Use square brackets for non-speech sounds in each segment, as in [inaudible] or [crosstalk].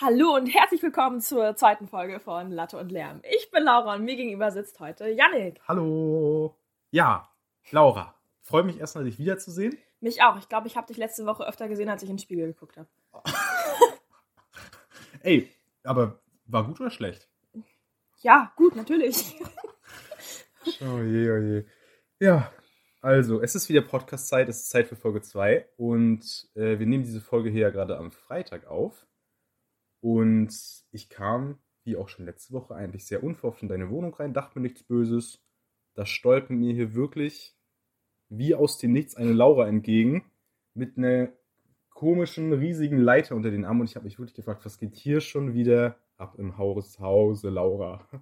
Hallo und herzlich willkommen zur zweiten Folge von Latte und Lärm. Ich bin Laura und mir gegenüber sitzt heute Yannick. Hallo. Ja, Laura. Freue mich erstmal, dich wiederzusehen. Mich auch. Ich glaube, ich habe dich letzte Woche öfter gesehen, als ich in den Spiegel geguckt habe. [laughs] Ey, aber war gut oder schlecht? Ja, gut, natürlich. [laughs] Oh je, oh je. Ja, also, es ist wieder Podcast-Zeit, es ist Zeit für Folge 2 und äh, wir nehmen diese Folge hier ja gerade am Freitag auf. Und ich kam, wie auch schon letzte Woche, eigentlich sehr unverhofft in deine Wohnung rein, dachte mir nichts Böses. Da stolpert mir hier wirklich wie aus dem Nichts eine Laura entgegen mit einer komischen, riesigen Leiter unter den Armen und ich habe mich wirklich gefragt, was geht hier schon wieder ab im Haus, Hause, Laura? [laughs]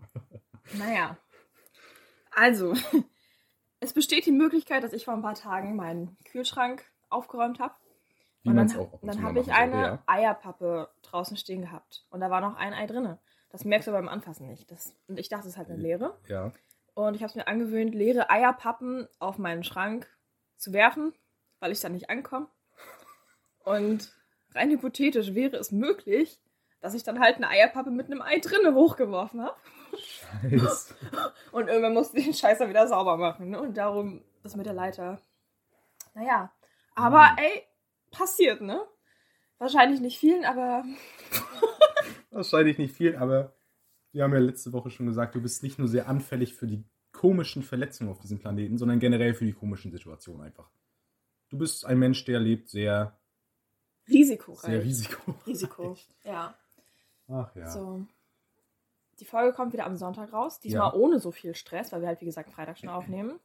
Naja. Also, [laughs] es besteht die Möglichkeit, dass ich vor ein paar Tagen meinen Kühlschrank aufgeräumt habe. Wie Und man's dann, auch ab und dann habe ich eine ja. Eierpappe draußen stehen gehabt. Und da war noch ein Ei drinne. Das merkst du beim Anfassen nicht. Das, und ich dachte, es ist halt eine leere. Ja. Und ich habe es mir angewöhnt, leere Eierpappen auf meinen Schrank zu werfen, weil ich da nicht ankomme. Und rein hypothetisch wäre es möglich, dass ich dann halt eine Eierpappe mit einem Ei drinne hochgeworfen habe. Scheiße. [laughs] Und irgendwann musste ich den Scheißer wieder sauber machen. Ne? Und darum das mit der Leiter. Naja. Aber Hm. ey, passiert, ne? Wahrscheinlich nicht vielen, aber [laughs] Wahrscheinlich nicht viel, aber wir haben ja letzte Woche schon gesagt, du bist nicht nur sehr anfällig für die komischen Verletzungen auf diesem Planeten, sondern generell für die komischen Situationen einfach. Du bist ein Mensch, der lebt sehr, risikoreich. sehr risiko. Risiko. Ja. Ach ja. So. Die Folge kommt wieder am Sonntag raus. Diesmal Ja. ohne so viel Stress, weil wir halt, wie gesagt, Freitag schon aufnehmen.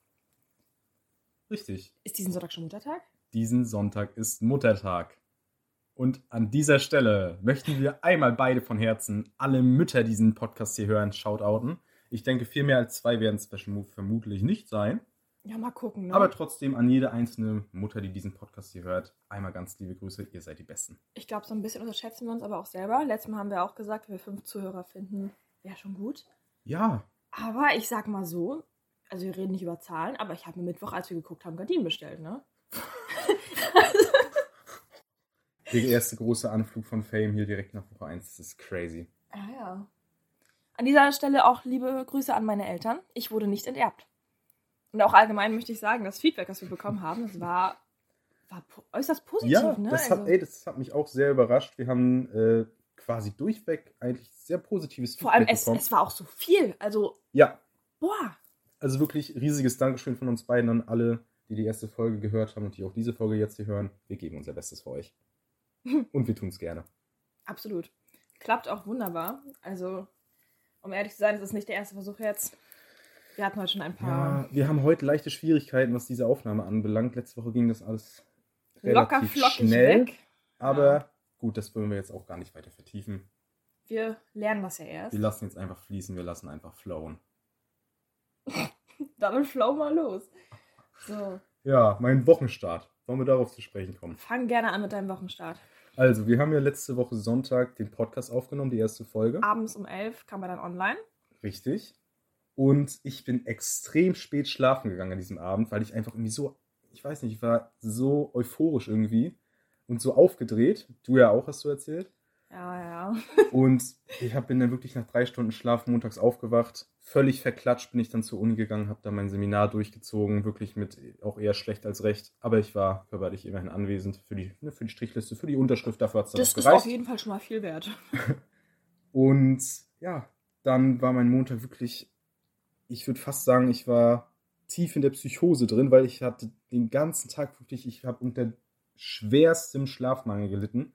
Richtig. Ist diesen Sonntag schon Muttertag? Diesen Sonntag ist Muttertag. Und an dieser Stelle möchten wir einmal beide von Herzen alle Mütter die diesen Podcast hier hören, shoutouten. Ich denke, viel mehr als zwei werden Special Move vermutlich nicht sein. Ja, mal gucken, ne? Aber trotzdem an jede einzelne Mutter, die diesen Podcast hier hört, einmal ganz liebe Grüße. Ihr seid die Besten. ich glaube, so ein bisschen unterschätzen wir uns aber auch selber. Letztes Mal haben wir auch gesagt, wenn wir fünf Zuhörer finden, wäre schon gut. Ja, Aber ich sag mal so, also wir reden nicht über Zahlen, aber ich habe mir Mittwoch, als wir geguckt haben, Gardinen bestellt, ne? [laughs] der erste große Anflug von Fame hier direkt nach Woche 1. Das ist crazy. Ah ja. An dieser Stelle auch liebe Grüße an meine Eltern. Ich wurde nicht enterbt. Und auch allgemein möchte ich sagen, das Feedback, das wir bekommen haben, das war, war äußerst positiv, Ja, ne? das, hat, Also, ey, das hat mich auch sehr überrascht. Wir haben äh, quasi durchweg eigentlich sehr positives vor allem, Feedback es, bekommen. es war auch so viel. Also, ja, boah. also wirklich riesiges Dankeschön von uns beiden an alle, die die erste Folge gehört haben und die auch diese Folge jetzt hier hören. Wir geben unser Bestes für euch. [laughs] Und wir tun es gerne. Absolut. Klappt auch wunderbar. Also, um ehrlich zu sein, es ist nicht der erste Versuch jetzt. Wir hatten heute schon ein paar Ja, wir haben heute leichte Schwierigkeiten, was diese Aufnahme anbelangt. Letzte Woche ging das alles locker flockig schnell. weg. Aber gut, das wollen wir jetzt auch gar nicht weiter vertiefen. Wir lernen das ja erst. Wir lassen jetzt einfach fließen, wir lassen einfach flowen. [laughs] Damit flow mal los. So, Ja, mein Wochenstart. Wollen wir darauf zu sprechen kommen? fang gerne an mit deinem Wochenstart. Also, wir haben ja letzte Woche Sonntag den Podcast aufgenommen, die erste Folge. Abends um 11 kam er dann online. Richtig. Und ich bin extrem spät schlafen gegangen an diesem Abend, weil ich einfach irgendwie so, ich weiß nicht, ich war so euphorisch irgendwie und so aufgedreht. Du ja auch, hast du erzählt. Ja, ja. Und ich hab, bin dann wirklich nach drei Stunden Schlaf montags aufgewacht. Völlig verklatscht bin ich dann zur Uni gegangen, habe da mein Seminar durchgezogen, wirklich mit auch eher schlecht als recht. Aber ich war körperlich immerhin anwesend für die, ne, für die Strichliste, für die Unterschrift, dafür hat es dann Das ist gereicht. auf jeden Fall schon mal viel wert. [laughs] Und ja, dann war mein Montag wirklich, ich würde fast sagen, ich war tief in der Psychose drin, weil ich hatte den ganzen Tag wirklich, ich habe unter schwerstem Schlafmangel gelitten.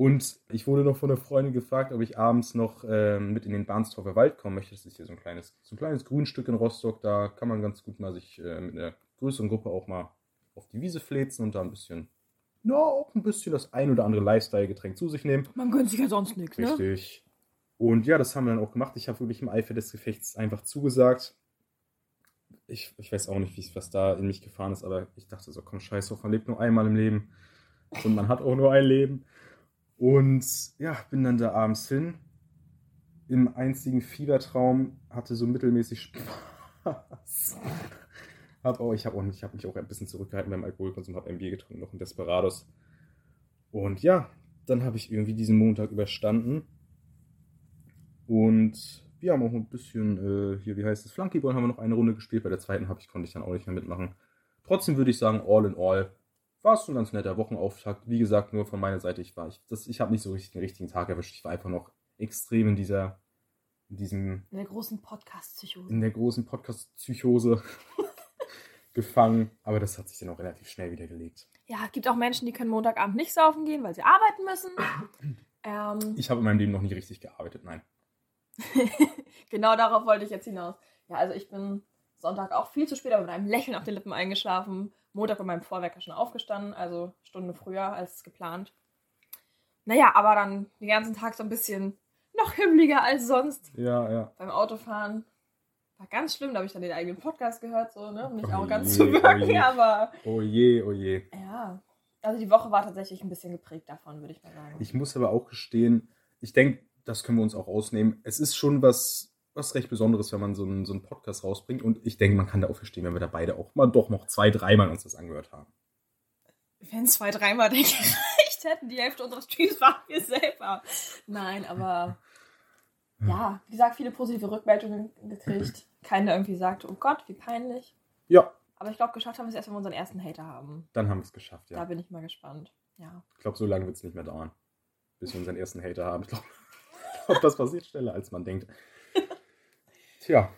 Und ich wurde noch von einer Freundin gefragt, ob ich abends noch ähm, mit in den Barnstorfer Wald kommen möchte. Das ist hier so ein kleines, so ein kleines Grünstück in Rostock. Da kann man ganz gut mal sich äh, mit einer größeren Gruppe auch mal auf die Wiese fläzen und da ein bisschen, ja, auch ein bisschen das ein oder andere Lifestyle-Getränk zu sich nehmen. Man gönnt sich ja sonst nichts, ne? Richtig. Und ja, das haben wir dann auch gemacht. Ich habe wirklich im Eifer des Gefechts einfach zugesagt. Ich, ich weiß auch nicht, wie was da in mich gefahren ist, aber ich dachte so, komm, scheiß drauf, man lebt nur einmal im Leben. Und man hat auch nur ein Leben. Und ja, bin dann da abends hin. Im einzigen Fiebertraum hatte so mittelmäßig Spaß. [laughs] Hab auch, ich habe hab mich auch ein bisschen zurückgehalten beim Alkoholkonsum, habe ein Bier getrunken, noch ein Desperados. Und ja, dann habe ich irgendwie diesen Montag überstanden. Und wir haben auch ein bisschen, äh, hier, wie heißt es, Flunkyball haben wir noch eine Runde gespielt. Bei der zweiten habe ich, konnte ich dann auch nicht mehr mitmachen. Trotzdem würde ich sagen, all in all, war es ein ganz netter Wochenauftakt. Wie gesagt, nur von meiner Seite, ich war, ich, das, ich habe nicht so richtig den richtigen Tag erwischt. Ich war einfach noch extrem in dieser, in diesem, In der großen Podcast-Psychose. in der großen Podcast-Psychose [laughs] gefangen. Aber das hat sich dann auch relativ schnell wieder gelegt. Ja, es gibt auch Menschen, die können Montagabend nicht saufen gehen, weil sie arbeiten müssen. [clears throat] ähm, Ich habe in meinem Leben noch nie richtig gearbeitet, nein. [laughs] genau darauf wollte ich jetzt hinaus. Ja, also ich bin Sonntag auch viel zu spät, aber mit einem Lächeln auf den Lippen eingeschlafen. Montag bei meinem Vorwerker schon aufgestanden, also Stunde früher als geplant. Naja, aber dann den ganzen Tag so ein bisschen noch himmliger als sonst Ja, ja. beim Autofahren. War ganz schlimm, da habe ich dann den eigenen Podcast gehört, so, ne? Um nicht Oh arrogant je, zu oh wirken, je. [laughs] aber Oh je, oh je. ja. Also die Woche war tatsächlich ein bisschen geprägt davon, würde ich mal sagen. Ich muss aber auch gestehen, ich denke, das können wir uns auch ausnehmen. Es ist schon was, was recht Besonderes, wenn man so einen, so einen Podcast rausbringt. Und ich denke, man kann da auch verstehen, wenn wir da beide auch mal doch noch zwei, dreimal uns das angehört haben. Wenn zwei, dreimal [laughs] gereicht hätten, die Hälfte unseres Streams waren wir selber. Nein, aber ja, wie gesagt, viele positive Rückmeldungen gekriegt. [laughs] Keiner irgendwie sagte, oh Gott, wie peinlich. Ja, Aber ich glaube, geschafft haben wir es erst, wenn wir unseren ersten Hater haben. dann haben wir es geschafft, Da ja. bin ich mal gespannt. Ja. Ich glaube, so lange wird es nicht mehr dauern, bis wir unseren ersten Hater haben. Ich glaube, [laughs] glaub, das passiert schneller, als man denkt. Tja.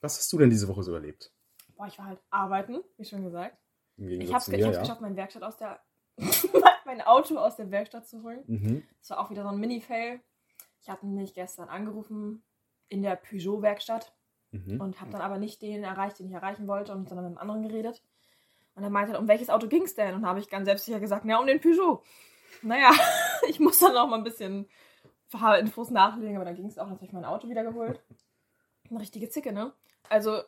Was hast du denn diese Woche so erlebt? Boah, ich war halt arbeiten, wie schon gesagt. Im Ich Gegensatz habe es ja. geschafft, meine Werkstatt aus der. [laughs] mein Auto aus der Werkstatt zu holen. Mhm. Das war auch wieder so ein Mini-Fail. Ich hatte mich gestern angerufen in der Peugeot-Werkstatt. Mhm. und habe dann aber nicht den erreicht, den ich erreichen wollte und sondern mit einem anderen geredet. Und er meinte, halt, um welches Auto ging es denn? Und habe ich ganz selbstsicher gesagt, ja, um den Peugeot. Naja, [laughs] ich muss dann noch mal ein bisschen Fahrinfos nachlegen, aber dann ging es auch, dann habe ich mein Auto wieder geholt. Eine richtige Zicke, ne? Also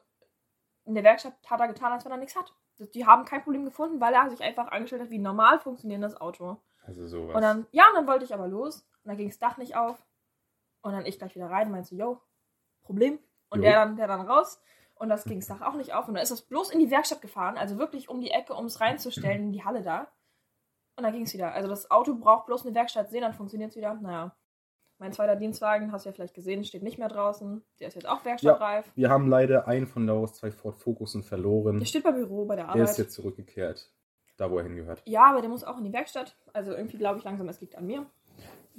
in der Werkstatt hat er getan, als wenn er nichts hat. Die haben kein Problem gefunden, weil er sich einfach angestellt hat wie normal funktionierendes Auto. Also sowas. Und dann, ja, und dann wollte ich aber los. Und dann ging das Dach nicht auf. Und dann ich gleich wieder rein und meinte yo, Problem. Und Jo. der dann, der dann raus. Und das ging das Dach auch nicht auf. Und dann ist das bloß in die Werkstatt gefahren, also wirklich um die Ecke, um es reinzustellen in die Halle da. Und dann ging es wieder. Also das Auto braucht bloß eine Werkstatt sehen, dann funktioniert es wieder. Naja. Mein zweiter Dienstwagen, hast du ja vielleicht gesehen, steht nicht mehr draußen. Der ist jetzt auch werkstattreif. Wir haben leider einen von Laura's zwei Ford Focussen verloren. Der steht beim Büro bei der Der Arbeit. ist jetzt zurückgekehrt. Da, wo er hingehört. Ja, aber der muss auch in die Werkstatt. Also irgendwie glaube ich langsam, es liegt an mir.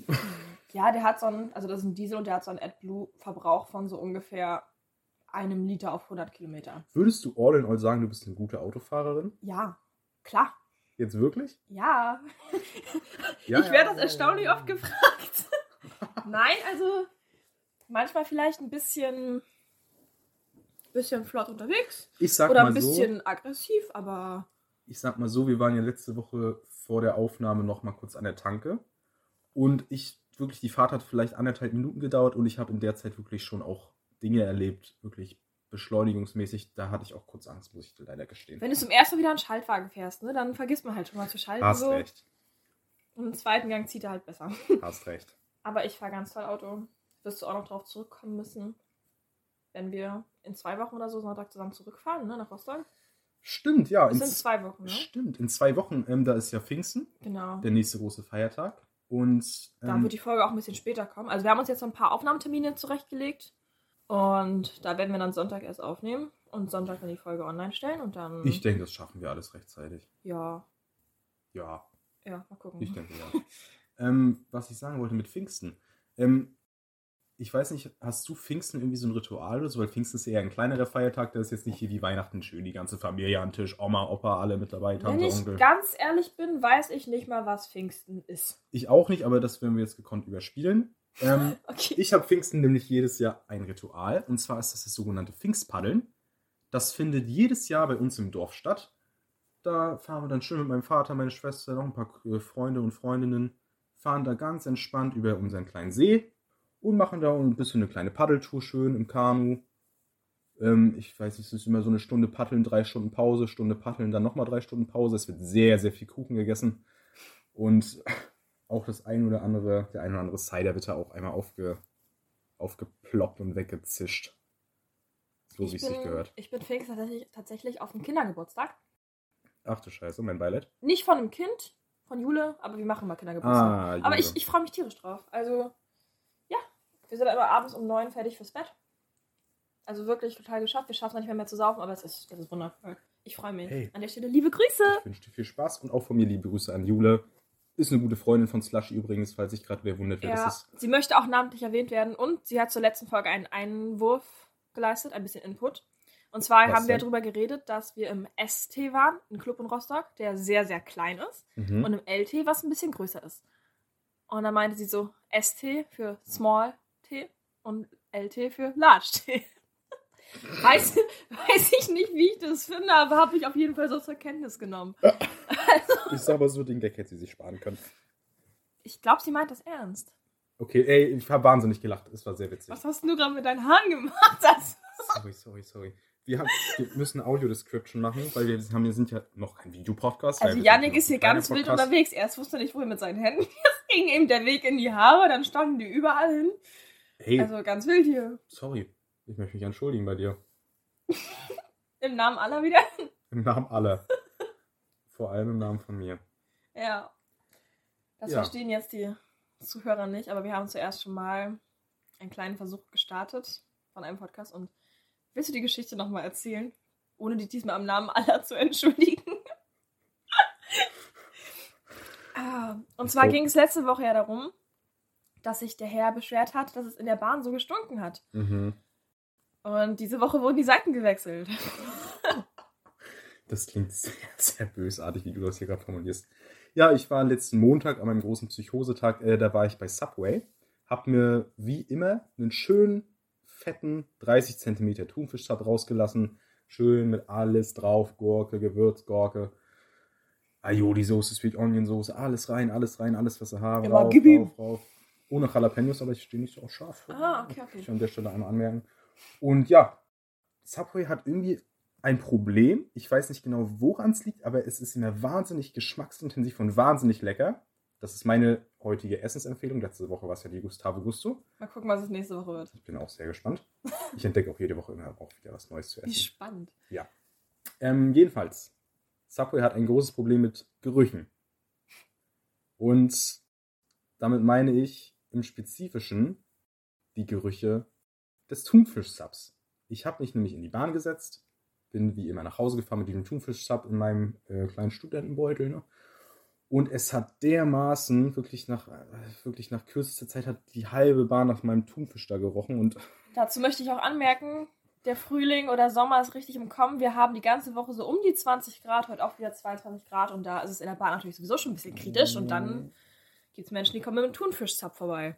[laughs] ja, der hat so einen, also das ist ein Diesel und der hat so einen AdBlue-Verbrauch von so ungefähr einem Liter auf 100 Kilometer. Würdest du all in all sagen, du bist eine gute Autofahrerin? Ja, klar. Jetzt wirklich? Ja. Ja, [laughs] ich ja, werde das ja, erstaunlich ja. oft gefragt. Nein, also manchmal vielleicht ein bisschen, bisschen flott unterwegs. Ich sag Oder mal ein so, bisschen aggressiv, aber ich sag mal so, wir waren ja letzte Woche vor der Aufnahme noch mal kurz an der Tanke. Und ich, wirklich, die Fahrt hat vielleicht anderthalb Minuten gedauert und ich habe in der Zeit wirklich schon auch Dinge erlebt, wirklich beschleunigungsmäßig. Da hatte ich auch kurz Angst, muss ich dir leider gestehen. wenn du zum ersten Mal wieder einen Schaltwagen fährst, ne, dann vergisst man halt schon mal zu schalten. Hast so. recht, Und im zweiten Gang zieht er halt besser. hast recht. Aber ich fahre ganz toll Auto. Wirst du auch noch drauf zurückkommen müssen, wenn wir in zwei Wochen oder so Sonntag zusammen zurückfahren, ne, nach Rostock. Stimmt, ja. Das in sind zwei Wochen, ne? Stimmt, in zwei Wochen, ähm, da ist ja Pfingsten, Genau. der nächste große Feiertag. Und Da ähm, wird die Folge auch ein bisschen später kommen. Also wir haben uns jetzt so ein paar Aufnahmetermine zurechtgelegt. Und da werden wir dann Sonntag erst aufnehmen und Sonntag dann die Folge online stellen und dann. ich denke, das schaffen wir alles rechtzeitig. Ja, Ja, ja, mal gucken. ich denke ja. [laughs] ähm, was ich sagen wollte mit Pfingsten. Ähm, ich weiß nicht, hast du Pfingsten irgendwie so ein Ritual oder so? Weil Pfingsten ist eher ein kleinerer Feiertag, der ist jetzt nicht hier wie Weihnachten schön, die ganze Familie am Tisch, Oma, Opa, alle mit dabei, Wenn Tante, ich Onkel. ganz ehrlich bin, weiß ich nicht mal, was Pfingsten ist. Ich auch nicht, aber das werden wir jetzt gekonnt überspielen. Ähm, [laughs] Okay. Ich habe Pfingsten nämlich jedes Jahr ein Ritual. Und zwar ist das das sogenannte Pfingstpaddeln. Das findet jedes Jahr bei uns im Dorf statt. Da fahren wir dann schön mit meinem Vater, meine Schwester, noch ein paar Freunde und Freundinnen, fahren da ganz entspannt über unseren kleinen See und machen da ein bisschen eine kleine Paddeltour schön im Kanu. Ähm, ich weiß nicht, es ist immer so eine Stunde Paddeln, drei Stunden Pause, Stunde Paddeln, dann nochmal drei Stunden Pause. Es wird sehr, sehr viel Kuchen gegessen. Und [laughs] auch das ein oder andere, der ein oder andere Cider wird da auch einmal aufge, aufgeploppt und weggezischt. So wie es sich gehört. Ich bin Pfingsten tatsächlich, tatsächlich auf dem Kindergeburtstag. Ach du Scheiße, mein Beileid. Nicht von einem Kind, von Jule, aber wir machen mal Kindergeburtstag. Ah, aber ich, ich freue mich tierisch drauf. Also, ja, wir sind immer abends um neun fertig fürs Bett. Also wirklich total geschafft. Wir schaffen es nicht mehr, mehr zu saufen, aber es ist, das ist wundervoll. Ich freue mich. Hey. An der Stelle liebe Grüße. Ich wünsche dir viel Spaß und auch von mir liebe Grüße an Jule. Ist eine gute Freundin von Slushy übrigens, falls sich gerade wer wundert, wer Ja, das ist. sie möchte auch namentlich erwähnt werden und sie hat zur letzten Folge einen Einwurf geleistet, ein bisschen Input. Und zwar Was haben wir denn? darüber geredet, dass wir im ST waren, ein Club in Rostock, der sehr, sehr klein ist, Mhm. und im LT, was ein bisschen größer ist. Und dann meinte sie so ST für Small T und LT für Large T. [laughs] weiß, weiß ich nicht, wie ich das finde, aber habe ich auf jeden Fall so zur Kenntnis genommen. Ich sag mal so, den Gag hätte sie sich sparen können. Ich glaube, sie meint das ernst. Okay, ey, ich habe wahnsinnig gelacht. Es war sehr witzig. Was hast du gerade mit deinen Haaren gemacht? Das Sorry, sorry, sorry. Wir, haben, wir müssen Audio-Description machen, weil wir, haben, wir sind ja noch kein Videopodcast. Also Yannick ist hier ganz wild unterwegs. Erst wusste er nicht, wohin mit seinen Händen. [laughs] Jetzt ging ihm der Weg in die Haare, dann standen die überall hin. Hey, Also ganz wild hier. sorry. Ich möchte mich entschuldigen bei dir. [laughs] Im Namen aller wieder. [laughs] Im Namen aller. Vor allem im Namen von mir. Ja. Das Ja. verstehen jetzt die Zuhörer nicht, aber wir haben zuerst schon mal einen kleinen Versuch gestartet von einem Podcast. Und willst du die Geschichte nochmal erzählen? Ohne dich diesmal am Namen aller zu entschuldigen. [laughs] Ah, Und zwar Oh. ging es letzte Woche ja darum, dass sich der Herr beschwert hat, dass es in der Bahn so gestunken hat. Mhm. Und diese Woche wurden die Seiten gewechselt. Das klingt sehr, sehr bösartig, wie du das hier gerade formulierst. Ja, ich war letzten Montag an meinem großen Psychosetag, äh, da war ich bei Subway, hab mir wie immer einen schönen, fetten 30 cm Thunfischsub rausgelassen, schön mit alles drauf, Gurke, Gewürzgurke, Aioli-Soße, Sweet Onion-Soße, alles rein, alles rein, alles, was sie haben, rauf, gib ihm. rauf, rauf. Ohne Jalapenos, aber ich stehe nicht so auf scharf. Ah, okay, okay. Ich an der Stelle einmal anmerken. Und ja, Subway hat irgendwie ein Problem. Ich weiß nicht genau, woran es liegt, aber es ist immer wahnsinnig geschmacksintensiv und wahnsinnig lecker. Das ist meine heutige Essensempfehlung. Letzte Woche war es ja die Gustavo Gusto. Mal gucken, was es nächste Woche wird. Ich bin auch sehr gespannt. Ich entdecke auch jede Woche immer auch wieder was Neues zu Wie essen. spannend. Ähm, jedenfalls, Subway hat ein großes Problem mit Gerüchen. Und damit meine ich im Spezifischen die Gerüche des Thunfischsubs. Ich habe mich nämlich in die Bahn gesetzt, bin wie immer nach Hause gefahren mit diesem Thunfischsub in meinem äh, kleinen Studentenbeutel. Ne? Und es hat dermaßen, wirklich nach, wirklich nach kürzester Zeit, hat die halbe Bahn nach meinem Thunfisch da gerochen. Und Dazu möchte ich auch anmerken, der Frühling oder Sommer ist richtig im Kommen. Wir haben die ganze Woche so um die 20 Grad, heute auch wieder 22 Grad und da ist es in der Bahn natürlich sowieso schon ein bisschen kritisch und dann gibt es Menschen, die kommen mit einem Thunfischzapf vorbei.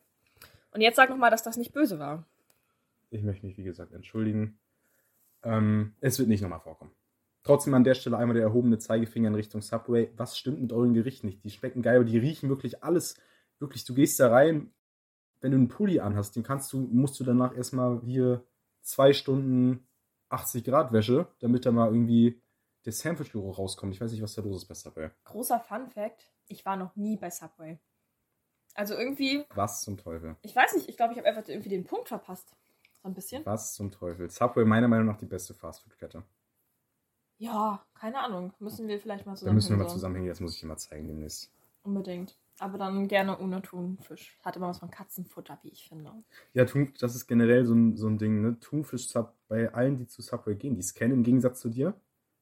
Und jetzt sag nochmal, dass das nicht böse war. Ich möchte mich, wie gesagt, entschuldigen. Ähm, es wird nicht nochmal vorkommen. Trotzdem an der Stelle einmal der erhobene Zeigefinger in Richtung Subway. Was stimmt mit euren Gerichten nicht? Die schmecken geil, aber die riechen wirklich alles. Wirklich, du gehst da rein, wenn du einen Pulli anhast, den kannst du, musst du danach erstmal hier zwei Stunden 80 Grad Wäsche, damit da mal irgendwie der Sandwich-Geruch rauskommt. Ich weiß nicht, was da los ist bei Subway. Großer Fun Fact: Ich war noch nie bei Subway. Also irgendwie, Was zum Teufel? ich weiß nicht, ich glaube, ich habe einfach irgendwie den Punkt verpasst. So ein bisschen. Was zum Teufel? Subway meiner Meinung nach die beste Fastfood-Kette. Ja, keine Ahnung. Müssen wir vielleicht mal Da zusammen. müssen wir mal zusammenhängen, das muss ich dir mal zeigen demnächst. Unbedingt. Aber dann gerne ohne Thunfisch. Hat immer was von Katzenfutter, wie ich finde. Ja, Thun, das ist generell so ein, so ein Ding, ne? Thunfisch-Sub bei allen, die zu Subway gehen, die scannen im Gegensatz zu dir,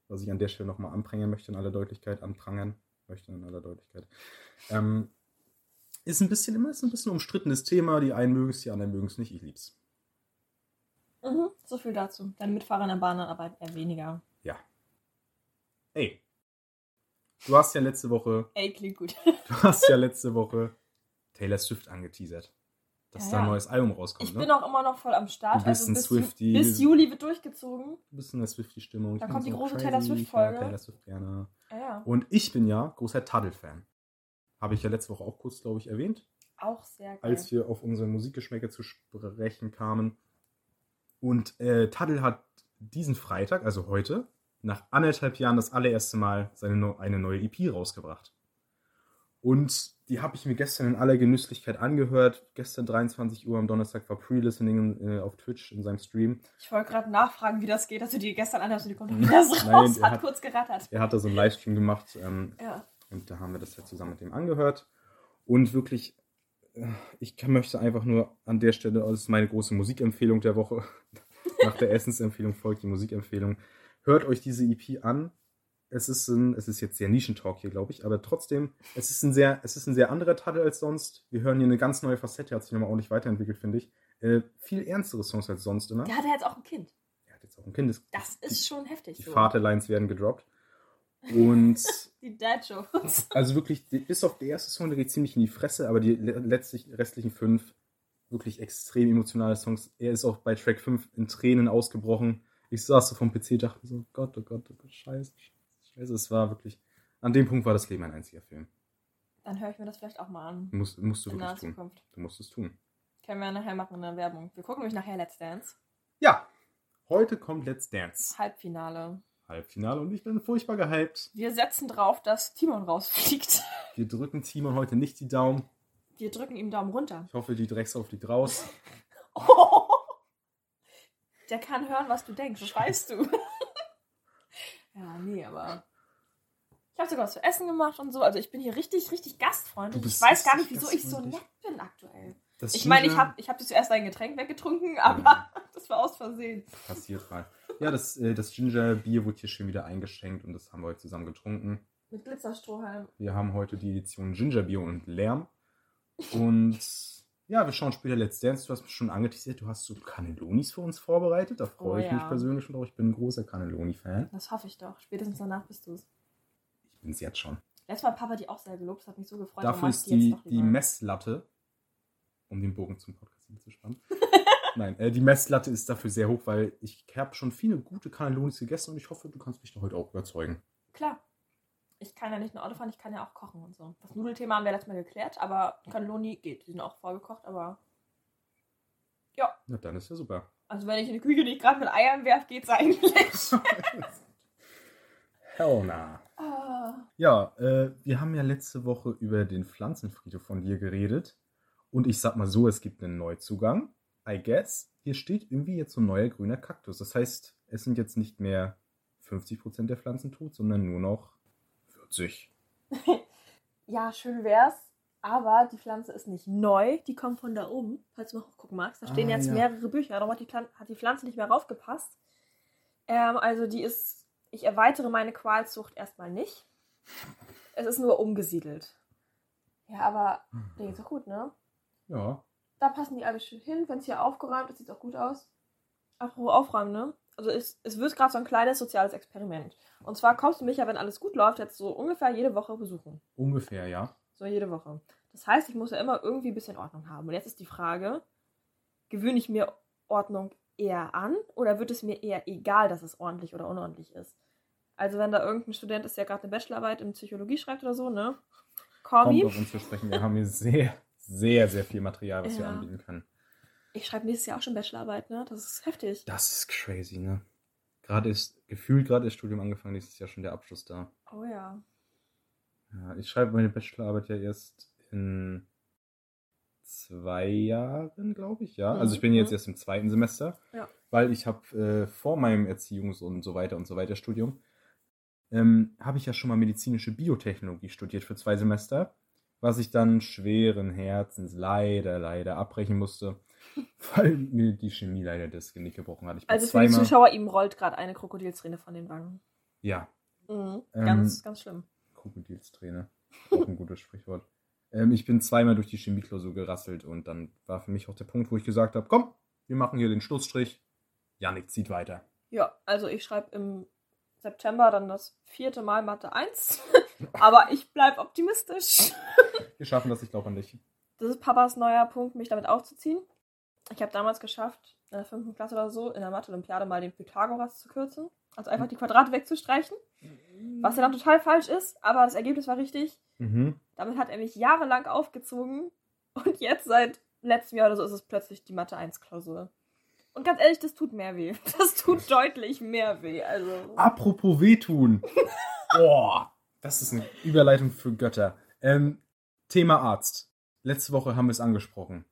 was ich an der Stelle nochmal anprangern möchte in aller Deutlichkeit, anprangern möchte in aller Deutlichkeit. Ähm, ist ein bisschen immer ist ein bisschen umstrittenes Thema. Die einen mögen es, die anderen mögen es nicht. Ich lieb's. Mhm, so viel dazu. Deine Mitfahrer in der Bahn dann aber eher weniger. Ja. Ey. Du hast ja letzte Woche, Ey, klingt gut. du hast ja letzte Woche Taylor Swift angeteasert. Dass Ja, da ein ja. neues Album rauskommt, Ich ne? bin auch immer noch voll am Start. Du bist also ein bis, Swiftie. Ju bis Juli wird durchgezogen. Du bist in der Swiftie-Stimmung. Ich Da kommt die große Taylor Swift-Folge. Taylor Swift gerne. Ja. Und ich bin ja großer Tuddle-Fan. Habe ich ja letzte Woche auch kurz, glaube ich, erwähnt, Auch sehr geil. als wir auf unsere Musikgeschmäcker zu sprechen kamen. Und äh, Tuddle hat diesen Freitag, also heute, nach anderthalb Jahren das allererste Mal seine, eine neue EP rausgebracht. Und die habe ich mir gestern in aller Genüsslichkeit angehört. Gestern 23 Uhr am Donnerstag war Pre-Listening äh, auf Twitch in seinem Stream. ich wollte gerade nachfragen, wie das geht, dass du die gestern anhast und die kommt wieder so Nein, raus. Hat hat- kurz gerattert. Er hat da so einen Livestream gemacht. Ähm, Ja. Und da haben wir das ja zusammen mit dem angehört. Und wirklich, äh, ich möchte einfach nur an der Stelle, das ist meine große Musikempfehlung der Woche. [laughs] Nach der Essensempfehlung folgt die Musikempfehlung. Hört euch diese EP an. Es ist, ein, es ist jetzt sehr Nischentalk hier, glaube ich, aber trotzdem, es ist, ein sehr, es ist ein sehr anderer Titel als sonst. Wir hören hier eine ganz neue Facette, hat sich nochmal ordentlich weiterentwickelt, finde ich. Äh, viel ernstere Songs als sonst immer. Der hat ja jetzt auch ein Kind. Er hat jetzt auch ein Kind. Das, Das ist schon heftig. die so. Vaterlines werden gedroppt. Und [laughs] Die Dad-Jokes. also wirklich, die- bis auf der erste Song, der geht ziemlich in die Fresse, aber die le- letztlich, restlichen fünf wirklich extrem emotionale Songs. Er ist auch bei Track 5 in Tränen ausgebrochen. Ich saß so vom PC, dachte mir so, Gott, oh Gott, oh Gott, scheiße, scheiße, scheiße. Es war wirklich, an dem Punkt war das Leben ein einziger Film. Dann höre ich mir das vielleicht auch mal an. Musst, musst du In wirklich tun. Zukunft. Du musst es tun. Können wir nachher machen in der Werbung. Wir gucken nämlich nachher Let's Dance. Ja, heute kommt Let's Dance. Halbfinale. Halbfinale und ich bin furchtbar gehypt. Wir setzen drauf, dass Timon rausfliegt. [laughs] Wir drücken Timon heute nicht die Daumen. Wir drücken ihm Daumen runter. Ich hoffe, die Drecksau fliegt raus. [laughs] Oh. Der kann hören, was du denkst, das weißt du. [laughs] ja, nee, aber. Ich habe sogar was zu essen gemacht und so. Also ich bin hier richtig, richtig gastfreundlich. Ich weiß gar nicht, wieso ich so nett bin aktuell. Das Ich meine, ich habe ich hab zuerst ein Getränk weggetrunken, aber [laughs] das war aus Versehen. Passiert mal. Ja, das, äh, das Ginger-Bier wurde hier schon wieder eingeschenkt und das haben wir heute zusammen getrunken. Mit Glitzerstrohhalm. Wir haben heute die Edition Ginger-Bier und Lärm. Und [laughs] ja, wir schauen später Let's Dance. Du hast mich schon angeteasert, du hast so Cannellonis für uns vorbereitet. Da freue Oh ich mich ja. persönlich schon drauf. Ich bin ein großer Cannelloni-Fan. Das hoffe ich doch. Spätestens danach bist du es. Ich bin es jetzt schon. Letztes Mal hat Papa die auch sehr gelobt. Das hat mich so gefreut. Dafür ist die, die lieber. Messlatte, um den Bogen zum Podcast zu spannen. [laughs] Nein, äh, die Messlatte ist dafür sehr hoch, weil ich habe schon viele gute Cannellonis gegessen und ich hoffe, du kannst mich da heute auch überzeugen. Klar. Ich kann ja nicht nur Auto fahren, ich kann ja auch kochen und so. Das Nudelthema haben wir letztes Mal geklärt, aber Cannelloni geht. Die sind auch vorgekocht, aber. Ja. Na, dann ist ja super. Also wenn ich in die Küche nicht gerade mit Eiern werfe, geht's eigentlich. [laughs] Hell nah. Ah. Ja, äh, wir haben ja letzte Woche über den Pflanzenfriedhof von dir geredet. Und ich sag mal so, es gibt einen Neuzugang. I guess. Hier steht irgendwie jetzt so ein neuer grüner Kaktus. Das heißt, es sind jetzt nicht mehr 50% der Pflanzen tot, sondern nur noch 40. [laughs] Ja, schön wär's. Aber die Pflanze ist nicht neu, die kommt von da oben, falls du mal hochgucken magst. Da stehen Ah, jetzt ja. mehrere Bücher, darum hat die, hat die Pflanze nicht mehr raufgepasst. Ähm, also die ist, ich erweitere meine Qualzucht erstmal nicht. Es ist nur umgesiedelt. Ja, aber der geht's doch gut, ne? Ja. Da passen die alle schön hin. Wenn es hier aufgeräumt ist, sieht auch gut aus. Apropos aufräumen, ne? Also es, es wird gerade so ein kleines soziales Experiment. Und zwar kommst du mich ja, wenn alles gut läuft, jetzt so ungefähr jede Woche besuchen. Ungefähr, ja. So jede Woche. Das heißt, ich muss ja immer irgendwie ein bisschen Ordnung haben. Und jetzt ist die Frage, gewöhne ich mir Ordnung eher an oder wird es mir eher egal, dass es ordentlich oder unordentlich ist? Also wenn da irgendein Student ist, der gerade eine Bachelorarbeit in Psychologie schreibt oder so, ne? Call Kommt auf uns zu sprechen. Wir haben hier sehr, sehr, sehr viel Material, was wir Ja. anbieten können. Ich schreibe nächstes Jahr auch schon Bachelorarbeit, ne? Das ist heftig. Das ist crazy, ne? Gerade ist, gefühlt gerade das Studium angefangen, nächstes Jahr schon der Abschluss da. Oh ja. Ja, ich schreibe meine Bachelorarbeit ja erst in zwei Jahren, glaube ich, ja. Also ich bin jetzt Mhm. erst im zweiten Semester, Ja. weil ich habe äh, vor meinem Erziehungs- und so weiter und so weiter Studium, ähm, habe ich ja schon mal medizinische Biotechnologie studiert für zwei Semester, was ich dann schweren Herzens leider, leider abbrechen musste, [laughs] weil mir die Chemie leider das Genick gebrochen hat. Also für die Zuschauer, ihm rollt gerade eine Krokodilsträne von den Wangen. ja, Mhm. Ähm, Ganz, ganz schlimm. Krokodilsträne. Auch ein gutes [laughs] Sprichwort. Ähm, ich bin zweimal durch die Chemieklausur gerasselt und dann war für mich auch der Punkt, wo ich gesagt habe, komm, wir machen hier den Schlussstrich. Janik zieht weiter. Ja, also ich schreibe im September dann das vierte Mal Mathe 1. [laughs] Aber ich bleib optimistisch. Wir schaffen das, ich glaube an dich. Das ist Papas neuer Punkt, mich damit aufzuziehen. Ich habe damals geschafft, in der fünften Klasse oder so, in der Mathe-Olympiade mal den Pythagoras zu kürzen. Also einfach die Quadrate wegzustreichen. Was ja dann total falsch ist, aber das Ergebnis war richtig. Mhm. Damit hat er mich jahrelang aufgezogen. Und jetzt, seit letztem Jahr oder so, ist es plötzlich die Mathe 1-Klausur. Und ganz ehrlich, das tut mehr weh. [laughs] Das tut deutlich mehr weh. Also. Apropos wehtun. [laughs] Boah, das ist eine Überleitung für Götter. Ähm, Thema Arzt. Letzte Woche haben wir es angesprochen.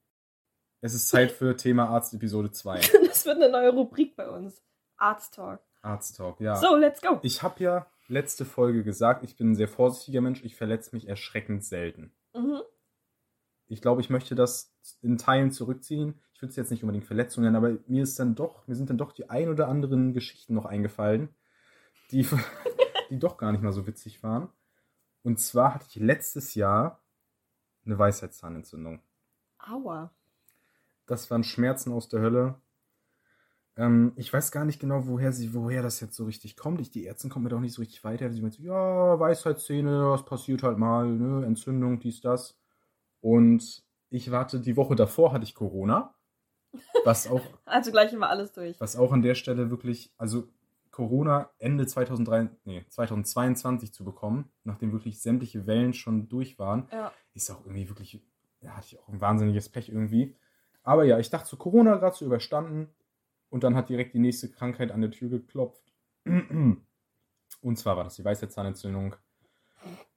Es ist Zeit für Thema Arzt Episode 2. [laughs] Das wird eine neue Rubrik bei uns. Arzt Talk. Arzttalk, ja. So, let's go. Ich habe ja letzte Folge gesagt, ich bin ein sehr vorsichtiger Mensch, ich verletze mich erschreckend selten. Mhm. Ich glaube, ich möchte das in Teilen zurückziehen. Ich würde es jetzt nicht unbedingt Verletzung nennen, aber mir ist dann doch, mir sind dann doch die ein oder anderen Geschichten noch eingefallen, die, [laughs] die doch gar nicht mal so witzig waren. Und zwar hatte ich letztes Jahr eine Weisheitszahnentzündung. Aua. Das waren Schmerzen aus der Hölle. Ähm, ich weiß gar nicht genau, woher sie, woher das jetzt so richtig kommt. Ich, die Ärzte kommen mir doch nicht so richtig weiter. Sie meinen so, ja, Weisheitszähne, das passiert halt mal, ne? Entzündung, dies, das. Und ich warte, die Woche davor hatte ich Corona. Was auch, [laughs] Also gleich immer alles durch. was auch an der Stelle wirklich, also Corona Ende 2003, nee, 2022 zu bekommen, nachdem wirklich sämtliche Wellen schon durch waren, Ja. ist auch irgendwie wirklich, ja, hatte ich auch ein wahnsinniges Pech irgendwie. Aber ja, ich dachte so, Corona gerade so überstanden und dann hat direkt die nächste Krankheit an der Tür geklopft. [clears throat] Und zwar war das die Weisheitszahnentzündung.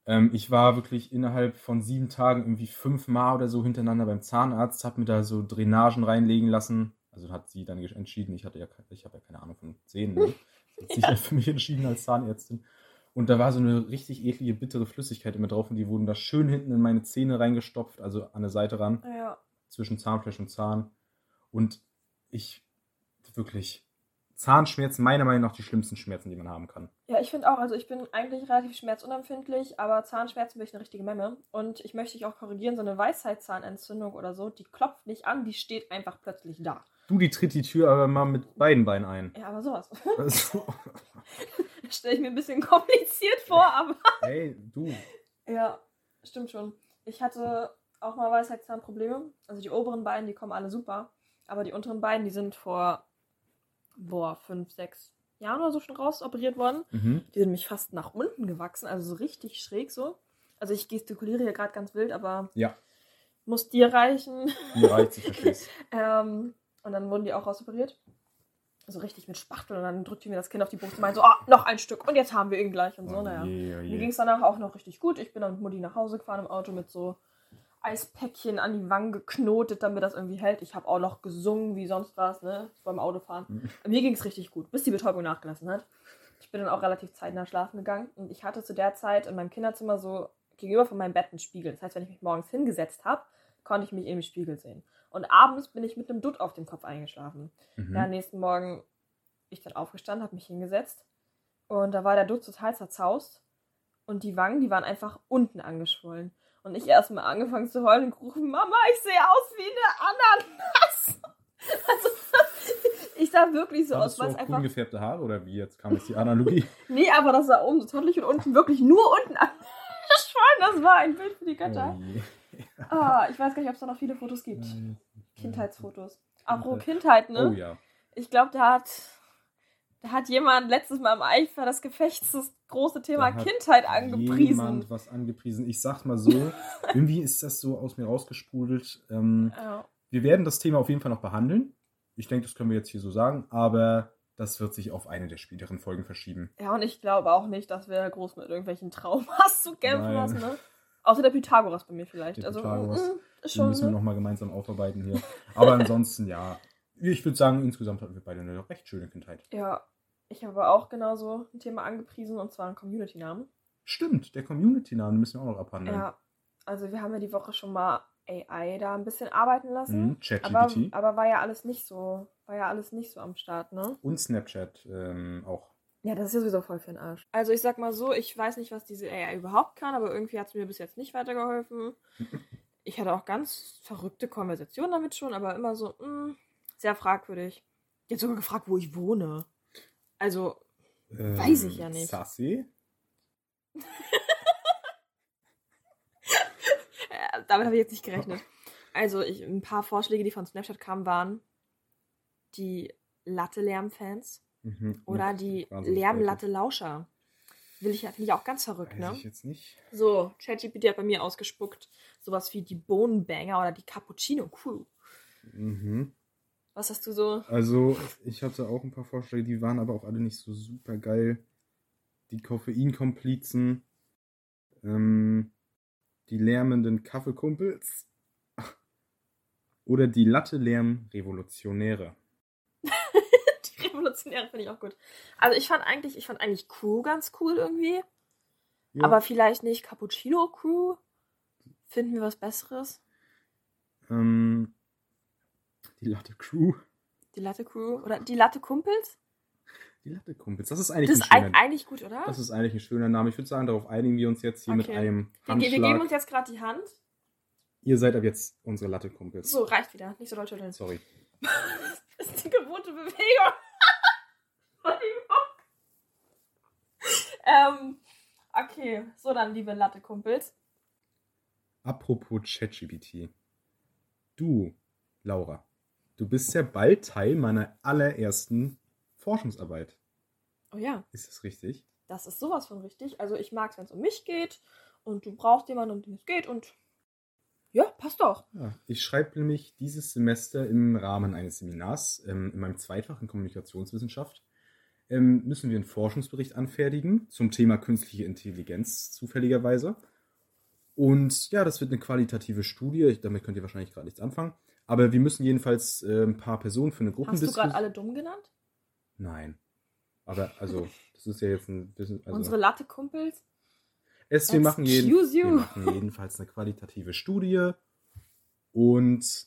Ähm, ich war wirklich innerhalb von sieben Tagen irgendwie fünfmal oder so hintereinander beim Zahnarzt, habe mir da so Drainagen reinlegen lassen. Also hat sie dann entschieden, ich hatte ja, ich habe ja keine Ahnung von Zähnen. Ne? Sie hat sich [laughs] ja für mich entschieden als Zahnärztin. Und da war so eine richtig eklige, bittere Flüssigkeit immer drauf und die wurden da schön hinten in meine Zähne reingestopft, also an der Seite ran, Ja. Zwischen Zahnfleisch und Zahn. Und ich wirklich, Zahnschmerzen, meiner Meinung nach die schlimmsten Schmerzen, die man haben kann. Ja, ich finde auch, also ich bin eigentlich relativ schmerzunempfindlich, aber Zahnschmerzen bin ich eine richtige Memme. Und ich möchte dich auch korrigieren, so eine Weisheitszahnentzündung oder so, die klopft nicht an, die steht einfach plötzlich da. Du, die tritt die Tür aber mal mit beiden Beinen ein. Ja, aber sowas. [laughs] Also, Stelle ich mir ein bisschen kompliziert vor, aber. ey, du. Ja, stimmt schon. Ich hatte auch mal Weisheitszahnprobleme. Also die oberen beiden, die kommen alle super. Aber die unteren beiden, die sind vor, boah, fünf, sechs Jahren oder so schon rausoperiert worden. Mhm. Die sind mich fast nach unten gewachsen, also so richtig schräg so. Also ich gestikuliere hier gerade ganz wild, aber Ja, muss dir reichen. mir reicht ich versteh's. [laughs] Ähm, und dann wurden die auch rausoperiert. So richtig mit Spachtel und dann drückt die mir das Kind auf die Brust und meint so, ah, noch ein Stück und jetzt haben wir ihn gleich und so, Oh naja. je, oh Mir je. ging es danach auch noch richtig gut. Ich bin dann mit Mutti nach Hause gefahren im Auto mit so Eispäckchen an die Wangen geknotet, damit das irgendwie hält. Ich habe auch noch gesungen wie sonst was, ne? Beim Autofahren. Mhm. Mir ging es richtig gut, bis die Betäubung nachgelassen hat. Ich bin dann auch relativ zeitnah schlafen gegangen und ich hatte zu der Zeit in meinem Kinderzimmer so gegenüber von meinem Bett einen Spiegel. Das heißt, wenn ich mich morgens hingesetzt habe, konnte ich mich im Spiegel sehen. Und abends bin ich mit einem Dutt auf dem Kopf eingeschlafen. Mhm. Ja, nächsten Morgen ich dann aufgestanden, habe mich hingesetzt und da war der Dutt total zerzaust und die Wangen, die waren einfach unten angeschwollen. Und ich erstmal angefangen zu heulen und gerufen, Mama, ich sehe aus wie eine Ananas. [laughs] Also, ich sah wirklich so aus, Hattest du weil es einfach... grün gefärbte Haare oder wie? Jetzt kam jetzt die Analogie. [laughs] Nee, aber das sah oben so tottelig und unten wirklich nur unten angeschwollen. [laughs] Das war ein Bild für die Götter. Oh. Ah, ich weiß gar nicht, ob es da noch viele Fotos gibt. Kindheitsfotos. Apropos Kindheit, ne? Oh ja. Ich glaube, da hat, da hat jemand letztes Mal im Eifer des Gefechts große Thema Kindheit angepriesen. Jemand was angepriesen. Ich sag's mal so, [laughs] irgendwie ist das so aus mir rausgesprudelt. Ähm, Ja. wir werden das Thema auf jeden Fall noch behandeln. Ich denke, das können wir jetzt hier so sagen, aber das wird sich auf eine der späteren Folgen verschieben. ja, und ich glaube auch nicht, dass wir groß mit irgendwelchen Traumas zu kämpfen Nein. müssen, ne? Außer der Pythagoras bei mir vielleicht. Der also, Pythagoras. mm, ist Den schon, müssen wir ne? nochmal gemeinsam aufarbeiten hier. Aber ansonsten, ja. Ich würde sagen, insgesamt hatten wir beide eine recht schöne Kindheit. Ja, ich habe auch genauso ein Thema angepriesen, und zwar einen Community-Namen. Stimmt, der Community-Namen müssen wir auch noch abhandeln. Ja, also wir haben ja die Woche schon mal AI da ein bisschen arbeiten lassen. Mhm, aber, aber war ja alles nicht so, war ja alles nicht so am Start, ne? und Snapchat ähm, auch. Ja, das ist ja sowieso voll für den Arsch. Also ich sag mal so, ich weiß nicht, was diese AI überhaupt kann, aber irgendwie hat es mir bis jetzt nicht weitergeholfen. [laughs] Ich hatte auch ganz verrückte Konversationen damit schon, aber immer so, mh, sehr fragwürdig. Hat sogar gefragt, wo ich wohne. Also, Weiß ich ja nicht. Sassy? [laughs] damit habe ich jetzt nicht gerechnet. Also, ich, ein paar Vorschläge, die von Snapchat kamen, waren die Latte-Lärm-Fans Mhm. oder die Lärm-Latte-Lauscher. Will ich, finde ich auch ganz verrückt, Weiß ne? ich jetzt nicht. So, ChatGPT hat bei mir ausgespuckt, sowas wie die Bohnenbanger oder die Cappuccino Crew. Mhm. Was hast du so? Also, ich hatte auch ein paar Vorschläge, die waren aber auch alle nicht so super geil. Die Koffeinkomplizen, ähm, die lärmenden Kaffeekumpels oder die Latte-Lärm-Revolutionäre. [laughs] Die Revolutionäre finde ich auch gut. Also ich fand eigentlich, ich fand eigentlich Crew ganz cool irgendwie. Ja. Aber vielleicht nicht Cappuccino Crew. Finden wir was Besseres? Ähm, die Latte Crew. Die Latte Crew oder die Latte Kumpels? Die Latte Kumpels. Das ist eigentlich Das ein ist schöner eig- eigentlich gut, oder? Das ist eigentlich ein schöner Name. Ich würde sagen, darauf einigen wir uns jetzt hier mit Okay. einem wir, ge- wir Handschlag. geben uns jetzt gerade die Hand. Ihr seid ab jetzt unsere Latte-Kumpels. So, reicht wieder. Nicht so doll schütteln. Sorry. [laughs] Das ist die gewohnte Bewegung. [laughs] Ähm, okay, so dann, liebe Latte-Kumpels. Apropos ChatGPT. Du, Laura, du bist ja bald Teil meiner allerersten Forschungsarbeit. Oh ja, Ist das richtig? das ist sowas von richtig. Also ich mag es, wenn es um mich geht und du brauchst jemanden, um den es geht und ja, passt doch. Ja, ich schreibe nämlich dieses Semester im Rahmen eines Seminars ähm, in meinem Zweifach in Kommunikationswissenschaft ähm, müssen wir einen Forschungsbericht anfertigen zum Thema künstliche Intelligenz zufälligerweise. Und ja, das wird eine qualitative Studie. Damit könnt ihr wahrscheinlich gerade nichts anfangen. Aber wir müssen jedenfalls äh, ein paar Personen für eine Hast du Gruppendiskussion. gerade alle dumm genannt? Nein. Aber also, das ist ja jetzt ein bisschen. Also, Unsere Latte-Kumpels? es, wir, machen jeden, wir machen jedenfalls eine qualitative Studie. Und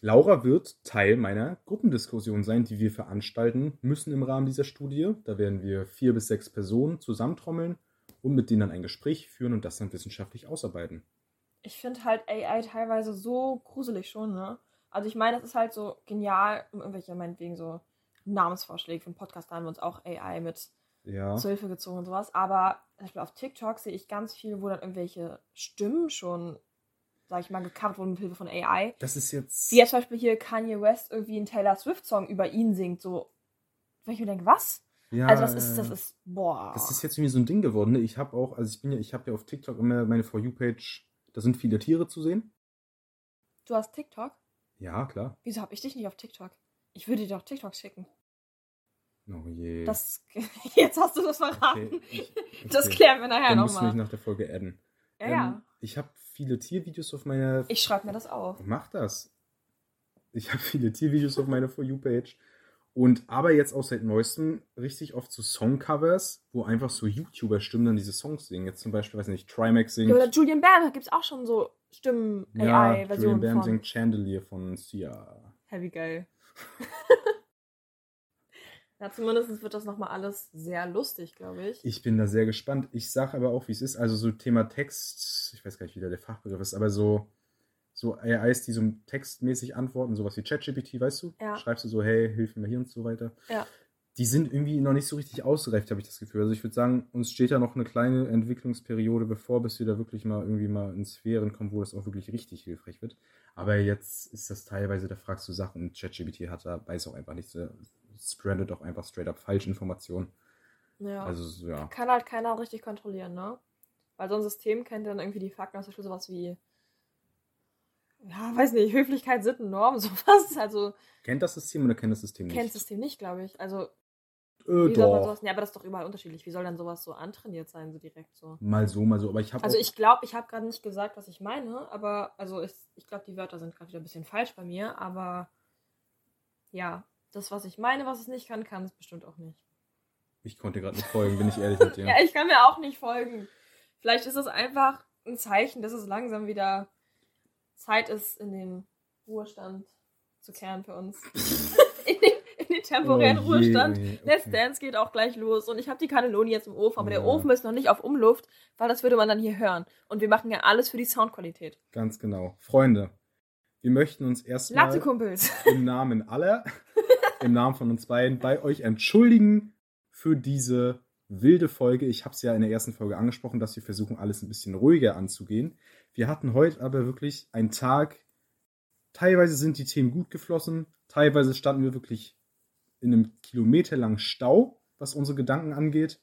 Laura wird Teil meiner Gruppendiskussion sein, die wir veranstalten müssen im Rahmen dieser Studie. Da werden wir vier bis sechs Personen zusammentrommeln und mit denen dann ein Gespräch führen und das dann wissenschaftlich ausarbeiten. Ich finde halt AI teilweise so gruselig schon, ne? Also ich meine, das ist halt so genial, um irgendwelche, meinetwegen so Namensvorschläge für einen Podcast, da haben wir uns auch AI mit Ja. zur Hilfe gezogen und sowas. Aber zum Beispiel auf TikTok sehe ich ganz viel, wo dann irgendwelche Stimmen schon, sag ich mal, gecovert wurden mit Hilfe von AI. Das ist jetzt. Wie jetzt zum Beispiel hier Kanye West irgendwie einen Taylor Swift-Song über ihn singt, so. Wo ich mir denke, was? ja, also das ist, das ist, boah. Das ist jetzt irgendwie so ein Ding geworden. Ne? Ich habe auch, also ich bin ja, ich habe ja auf TikTok immer meine For You-Page, da sind viele Tiere zu sehen. du hast TikTok? Ja, klar. Wieso habe ich dich nicht auf TikTok? Ich würde dir doch TikTok schicken. Oh je. Das, [laughs] jetzt hast du das verraten. Okay, ich- Das okay. klären wir nachher Dann musst du mich nochmal. nach der Folge adden. Ja, Ähm, ja. Ich habe viele Tiervideos auf meiner. Ich schreibe mir das auf. Mach das. Ich habe viele Tiervideos auf meiner For You-Page. Und aber jetzt auch seit neuestem richtig oft so Songcovers, wo einfach so YouTuber-Stimmen dann diese Songs singen. Jetzt zum Beispiel, weiß nicht, Trimax singt. Ja, oder Julian Bam gibt es auch schon so Ja, Julian Stimmen-AI-Versionen Bam von. singt Chandelier von Sia. Heavy geil. [laughs] ja, zumindest wird das nochmal alles sehr lustig, glaube ich. Ich bin da sehr gespannt. Ich sage aber auch, wie es ist. Also so Thema Text, ich weiß gar nicht, wie da der Fachbegriff ist, aber so, so AIs, die so textmäßig antworten, sowas wie ChatGPT, weißt du? Ja. Schreibst du so, hey, hilf mir hier und so weiter. Ja. Die sind irgendwie noch nicht so richtig ausgereift, habe ich das Gefühl. Also ich würde sagen, uns steht ja noch eine kleine Entwicklungsperiode bevor, bis wir da wirklich mal irgendwie mal in Sphären kommen, wo das auch wirklich richtig hilfreich wird. Aber jetzt ist das teilweise, da fragst du Sachen und ChatGPT hat da, weiß auch einfach nicht, so strandet auch einfach straight up Falschinformationen. Ja. Also so, ja. Kann halt keiner richtig kontrollieren, ne? Weil so ein System kennt dann irgendwie die Fakten, zum Beispiel sowas wie, ja, weiß nicht, Höflichkeit, Sitten, Norm, [laughs] sowas. Also Kennt das System oder kennt das System nicht? kennt das System nicht, glaube ich. Also, Äh, wie soll man doch. sowas, ja, aber das ist doch überall unterschiedlich. Wie soll dann sowas so antrainiert sein, so direkt so? Mal so, mal so. Aber ich habe Also ich glaube, ich habe gerade nicht gesagt, was ich meine, aber also ich, ich glaube, die Wörter sind gerade wieder ein bisschen falsch bei mir, aber ja, das, was ich meine, was es nicht kann, kann es bestimmt auch nicht. ich konnte gerade nicht folgen, bin ich ehrlich mit [laughs] dir. Ja, ich kann mir auch nicht folgen. Vielleicht ist es einfach ein Zeichen, dass es langsam wieder Zeit ist, in den Ruhestand zu kehren für uns. [laughs] in, den, in den temporären Oh Ruhestand. oh je, Let's okay. Dance geht auch gleich los und ich habe die Cannelloni jetzt im Ofen, aber der Ja. Ofen ist noch nicht auf Umluft, weil das würde man dann hier hören. Und wir machen ja alles für die Soundqualität. Ganz genau. Freunde, wir möchten uns erstmal im Namen aller, [laughs] im Namen von uns beiden, bei euch entschuldigen für diese wilde Folge. Ich habe es ja in der ersten Folge angesprochen, dass wir versuchen, alles ein bisschen ruhiger anzugehen. Wir hatten heute aber wirklich einen Tag, teilweise sind die Themen gut geflossen, teilweise standen wir wirklich in einem kilometerlangen Stau, was unsere Gedanken angeht.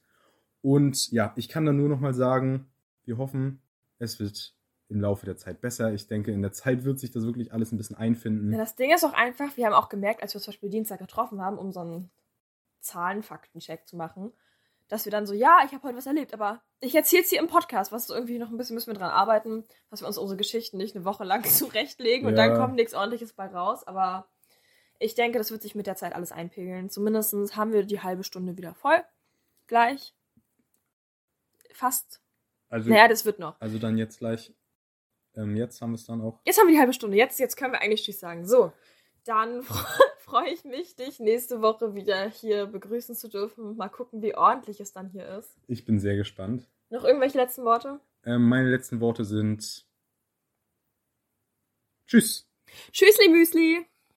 Und ja, ich kann dann nur noch mal sagen, wir hoffen, es wird im Laufe der Zeit besser. Ich denke, in der Zeit wird sich das wirklich alles ein bisschen einfinden. Ja, das Ding ist auch einfach, wir haben auch gemerkt, als wir uns zum Beispiel Dienstag getroffen haben, um so einen Zahlenfaktencheck zu machen, dass wir dann so, ja, ich habe heute was erlebt, aber ich erzähle es hier im Podcast, was so irgendwie noch ein bisschen müssen wir dran arbeiten, dass wir uns unsere Geschichten nicht eine Woche lang [laughs] zurechtlegen und Ja. dann kommt nichts ordentliches bei raus, aber Ich denke, das wird sich mit der Zeit alles einpegeln. Zumindest haben wir die halbe Stunde wieder voll. Gleich. Fast. Also, Naja, das wird noch. also dann jetzt gleich. Ähm, jetzt haben wir es dann auch. Jetzt haben wir die halbe Stunde. Jetzt, jetzt können wir eigentlich Tschüss sagen. So, dann [laughs] freue ich mich, dich nächste Woche wieder hier begrüßen zu dürfen. Mal gucken, wie ordentlich es dann hier ist. Ich bin sehr gespannt. Noch irgendwelche letzten Worte? Ähm, meine letzten Worte sind. Tschüss. Tschüssli Müsli!